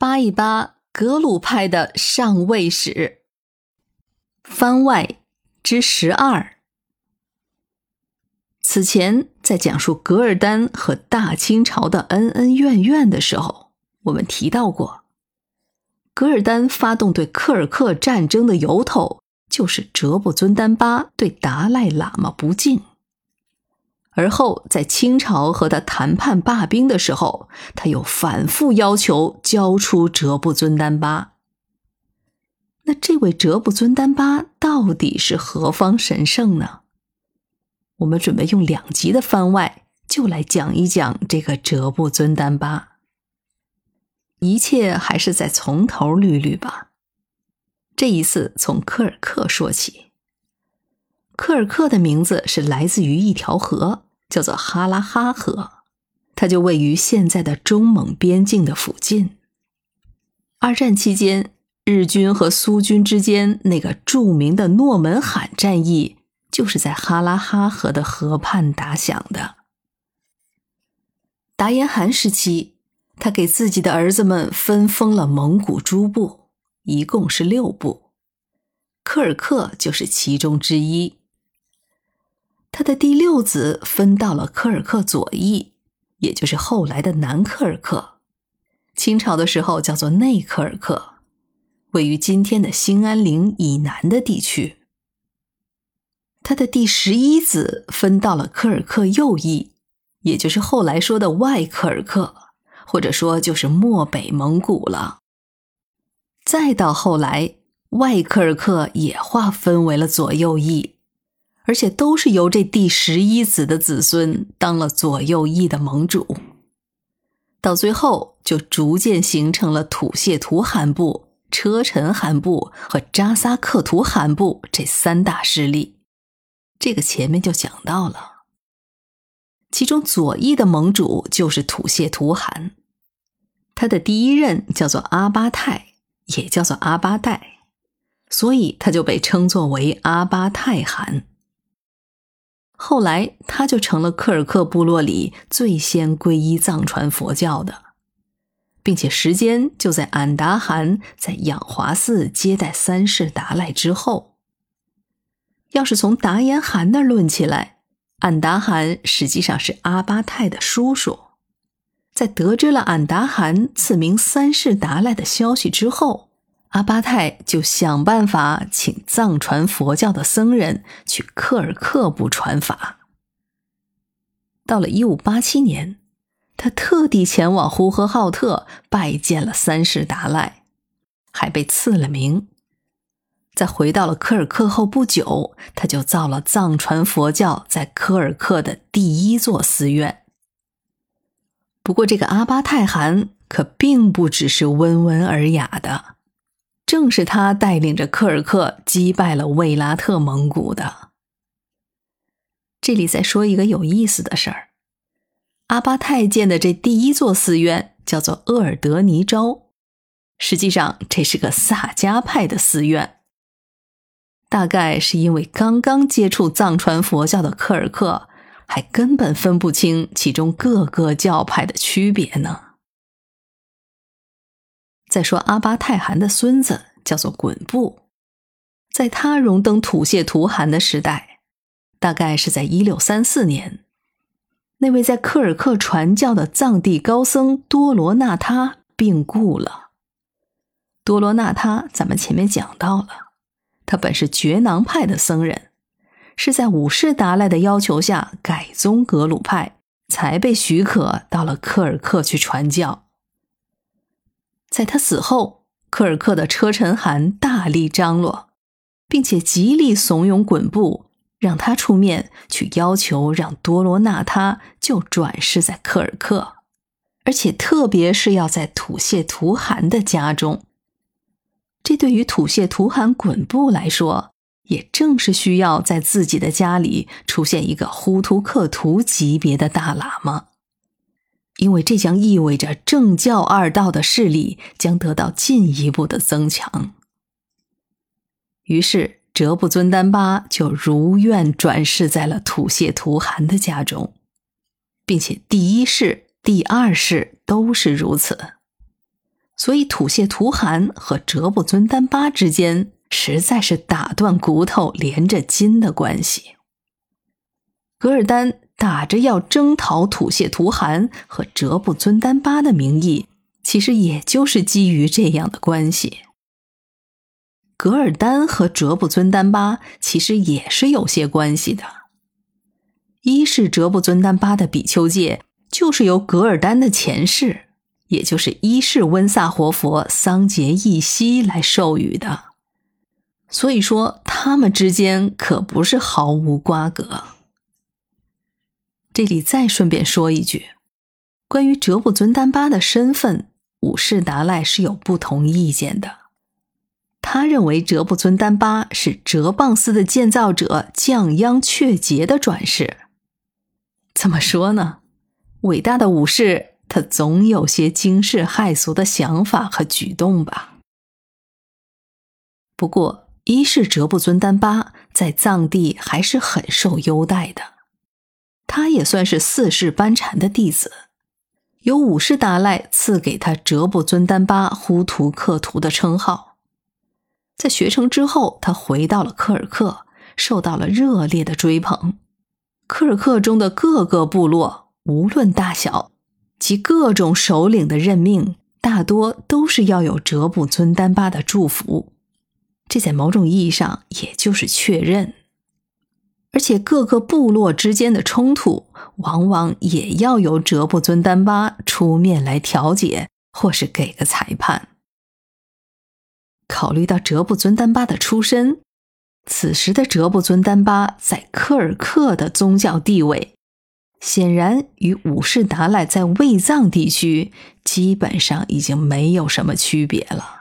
扒一扒格鲁派的上位史。番外之十二。此前在讲述噶尔丹和大清朝的恩恩怨怨的时候，我们提到过，噶尔丹发动对柯尔克战争的由头，就是哲布尊丹巴对达赖喇嘛不敬。而后在清朝和他谈判罢兵的时候，他又反复要求交出哲布尊丹巴。那这位哲布尊丹巴到底是何方神圣呢？我们准备用两集的番外，就来讲一讲这个哲布尊丹巴。一切还是再从头捋捋吧。这一次从科尔克说起。科尔克的名字是来自于一条河，叫做哈拉哈河，它就位于现在的中蒙边境的附近。二战期间，日军和苏军之间那个著名的诺门罕战役。就是在哈拉哈河的河畔打响的。达延汗时期，他给自己的儿子们分封了蒙古诸部，一共是六部，科尔克就是其中之一。他的第六子分到了科尔克左翼，也就是后来的南科尔克，清朝的时候叫做内科尔克，位于今天的兴安岭以南的地区。他的第十一子分到了科尔克右翼，也就是后来说的外科尔克，或者说就是漠北蒙古了。再到后来，外科尔克也划分为了左右翼，而且都是由这第十一子的子孙当了左右翼的盟主。到最后，就逐渐形成了土谢图汗部、车臣汗部和扎萨克图汗部这三大势力。这个前面就讲到了，其中左翼的盟主就是土谢图汗，他的第一任叫做阿巴泰，也叫做阿巴代，所以他就被称作为阿巴泰汗。后来他就成了科尔克部落里最先皈依藏传佛教的，并且时间就在俺答汗在养华寺接待三世达赖之后。要是从达延汗那儿论起来，俺答汗实际上是阿巴泰的叔叔。在得知了俺答汗赐名三世达赖的消息之后，阿巴泰就想办法请藏传佛教的僧人去克尔克部传法。到了一五八七年，他特地前往呼和浩特拜见了三世达赖，还被赐了名。在回到了科尔克后不久，他就造了藏传佛教在科尔克的第一座寺院。不过，这个阿巴泰汗可并不只是温文尔雅的，正是他带领着科尔克击败了卫拉特蒙古的。这里再说一个有意思的事儿：阿巴泰建的这第一座寺院叫做厄尔德尼昭，实际上这是个萨迦派的寺院。大概是因为刚刚接触藏传佛教的科尔克，还根本分不清其中各个教派的区别呢。再说阿巴泰汗的孙子叫做滚布，在他荣登土谢图汗的时代，大概是在一六三四年，那位在科尔克传教的藏地高僧多罗纳他病故了。多罗纳他，咱们前面讲到了。他本是觉囊派的僧人，是在五世达赖的要求下改宗格鲁派，才被许可到了科尔克去传教。在他死后，科尔克的车臣汗大力张罗，并且极力怂恿滚布，让他出面去要求让多罗纳他就转世在科尔克，而且特别是要在土谢图汗的家中。这对于土谢图汗滚布来说，也正是需要在自己的家里出现一个呼图克图级别的大喇嘛，因为这将意味着正教二道的势力将得到进一步的增强。于是，哲布尊丹巴就如愿转世在了土谢图汗的家中，并且第一世、第二世都是如此。所以吐谢图汗和哲布尊丹巴之间实在是打断骨头连着筋的关系。噶尔丹打着要征讨吐谢图汗和哲布尊丹巴的名义，其实也就是基于这样的关系。噶尔丹和哲布尊丹巴其实也是有些关系的。一是哲布尊丹巴的比丘戒，就是由噶尔丹的前世，也就是一世温萨活佛桑杰义西来授予的。所以说，他们之间可不是毫无瓜葛。这里再顺便说一句，关于哲布尊丹巴的身份，五世达赖是有不同意见的。他认为哲布尊丹巴是哲蚌寺的建造者降央却杰的转世。怎么说呢？伟大的武士，他总有些惊世骇俗的想法和举动吧。不过，一世哲布尊丹巴在藏地还是很受优待的。他也算是四世班禅的弟子，有五世达赖赐给他哲布尊丹巴呼图克图的称号。在学成之后，他回到了科尔克，受到了热烈的追捧。科尔克中的各个部落，无论大小，及各种首领的任命，大多都是要有哲布尊丹巴的祝福。这在某种意义上，也就是确认。而且各个部落之间的冲突，往往也要由哲布尊丹巴出面来调解，或是给个裁判。考虑到哲布尊丹巴的出身，此时的哲布尊丹巴在科尔克的宗教地位，显然与五世达赖在卫藏地区基本上已经没有什么区别了。